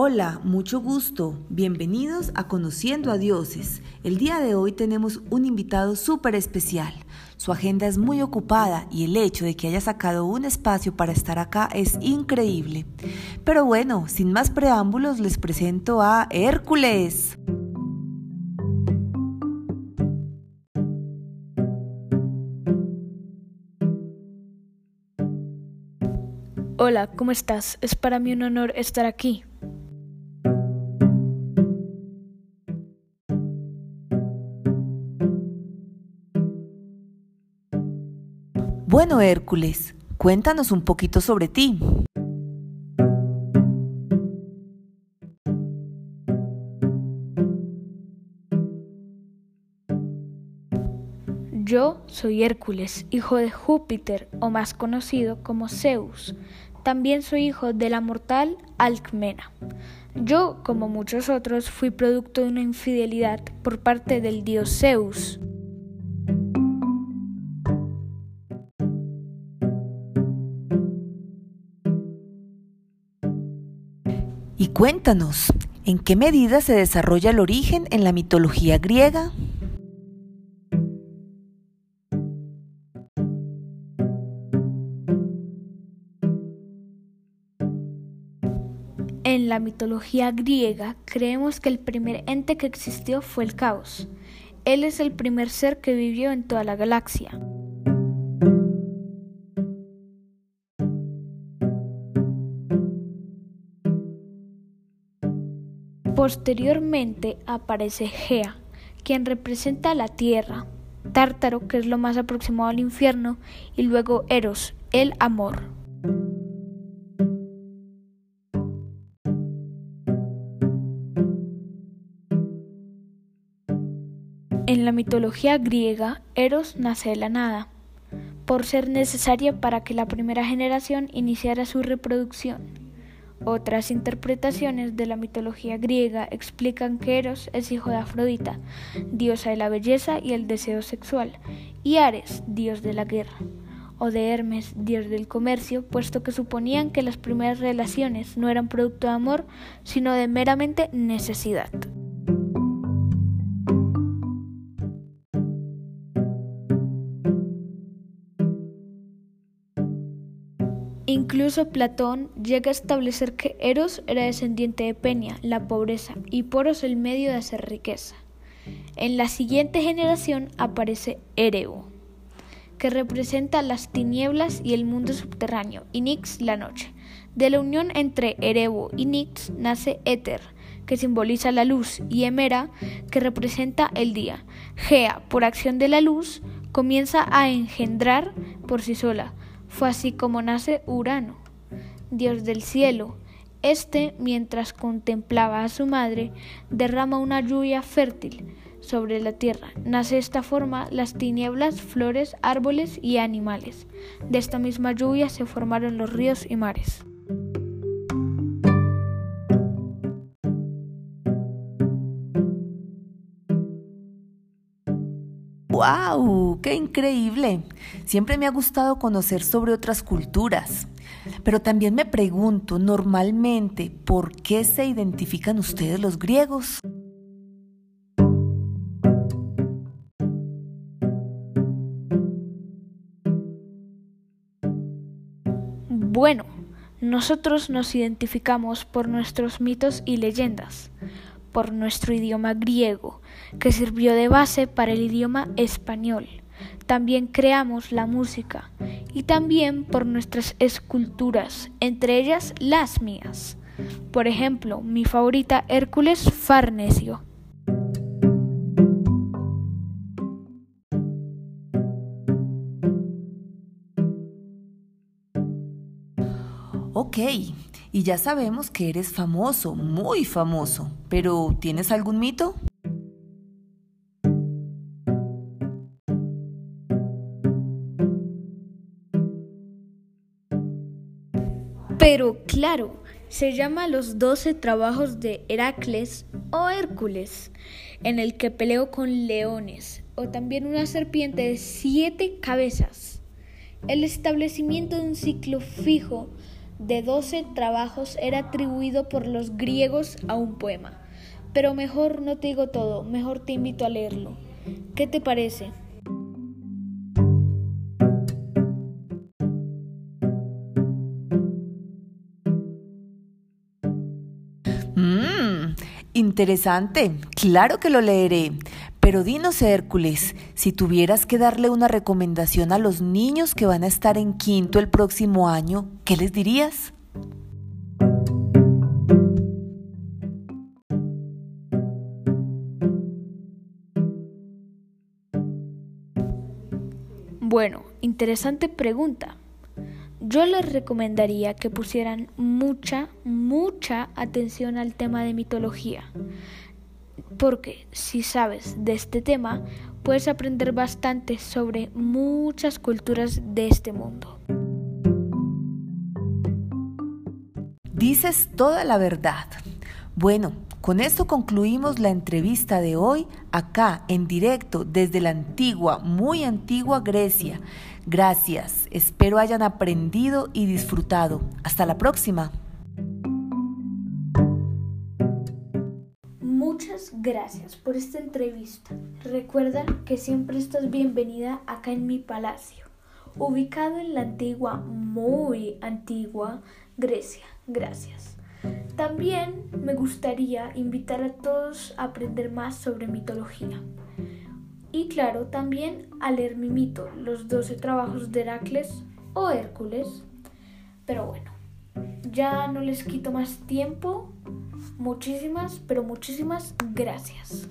Hola, mucho gusto. Bienvenidos a Conociendo a Dioses. El día de hoy tenemos un invitado súper especial. Su agenda es muy ocupada y el hecho de que haya sacado un espacio para estar acá es increíble. Pero bueno, sin más preámbulos les presento a Hércules. Hola, ¿cómo estás? Es para mí un honor estar aquí. Bueno, Hércules, cuéntanos un poquito sobre ti. Yo soy Hércules, hijo de Júpiter, o más conocido como Zeus. También soy hijo de la mortal Alcmena. Yo, como muchos otros, fui producto de una infidelidad por parte del dios Zeus. Y cuéntanos, ¿en qué medida se desarrolla el origen en la mitología griega? En la mitología griega creemos que el primer ente que existió fue el caos. Él es el primer ser que vivió en toda la galaxia. Posteriormente aparece Gea, quien representa la tierra, Tártaro, que es lo más aproximado al infierno, y luego Eros, el amor. En la mitología griega, Eros nace de la nada, por ser necesaria para que la primera generación iniciara su reproducción. Otras interpretaciones de la mitología griega explican que Eros es hijo de Afrodita, diosa de la belleza y el deseo sexual, y Ares, dios de la guerra, o de Hermes, dios del comercio, puesto que suponían que las primeras relaciones no eran producto de amor, sino de meramente necesidad. Incluso Platón llega a establecer que Eros era descendiente de Peña, la pobreza, y Poros el medio de hacer riqueza. En la siguiente generación aparece Ereo, que representa las tinieblas y el mundo subterráneo, y Nix la noche. De la unión entre Erebo y Nix nace Éter, que simboliza la luz, y Emera, que representa el día. Gea, por acción de la luz, comienza a engendrar por sí sola, fue así como nace Urano, dios del cielo. Este, mientras contemplaba a su madre, derrama una lluvia fértil sobre la tierra. Nace de esta forma las tinieblas, flores, árboles y animales. De esta misma lluvia se formaron los ríos y mares. ¡Wow! ¡Qué increíble! Siempre me ha gustado conocer sobre otras culturas. Pero también me pregunto normalmente, ¿por qué se identifican ustedes los griegos? Bueno, nosotros nos identificamos por nuestros mitos y leyendas por nuestro idioma griego, que sirvió de base para el idioma español. También creamos la música y también por nuestras esculturas, entre ellas las mías. Por ejemplo, mi favorita Hércules Farnesio. Ok, y ya sabemos que eres famoso, muy famoso, pero ¿tienes algún mito? Pero claro, se llama Los Doce Trabajos de Heracles o Hércules, en el que peleó con leones, o también una serpiente de siete cabezas. El establecimiento de un ciclo fijo de 12 trabajos era atribuido por los griegos a un poema. Pero mejor no te digo todo, mejor te invito a leerlo. ¿Qué te parece? Mmm, interesante. Claro que lo leeré. Pero dinos, Hércules, si tuvieras que darle una recomendación a los niños que van a estar en quinto el próximo año, ¿qué les dirías? Bueno, interesante pregunta. Yo les recomendaría que pusieran mucha, mucha atención al tema de mitología, porque si sabes de este tema, puedes aprender bastante sobre muchas culturas de este mundo. Dices toda la verdad. Bueno, con esto concluimos la entrevista de hoy acá en directo desde la antigua, muy antigua Grecia. Gracias, espero hayan aprendido y disfrutado. Hasta la próxima. Gracias por esta entrevista. Recuerda que siempre estás bienvenida acá en mi palacio, ubicado en la antigua, muy antigua Grecia. Gracias. También me gustaría invitar a todos a aprender más sobre mitología. Y claro, también a leer mi mito, los 12 trabajos de Heracles o Hércules. Pero bueno, ya no les quito más tiempo. Muchísimas, pero muchísimas gracias.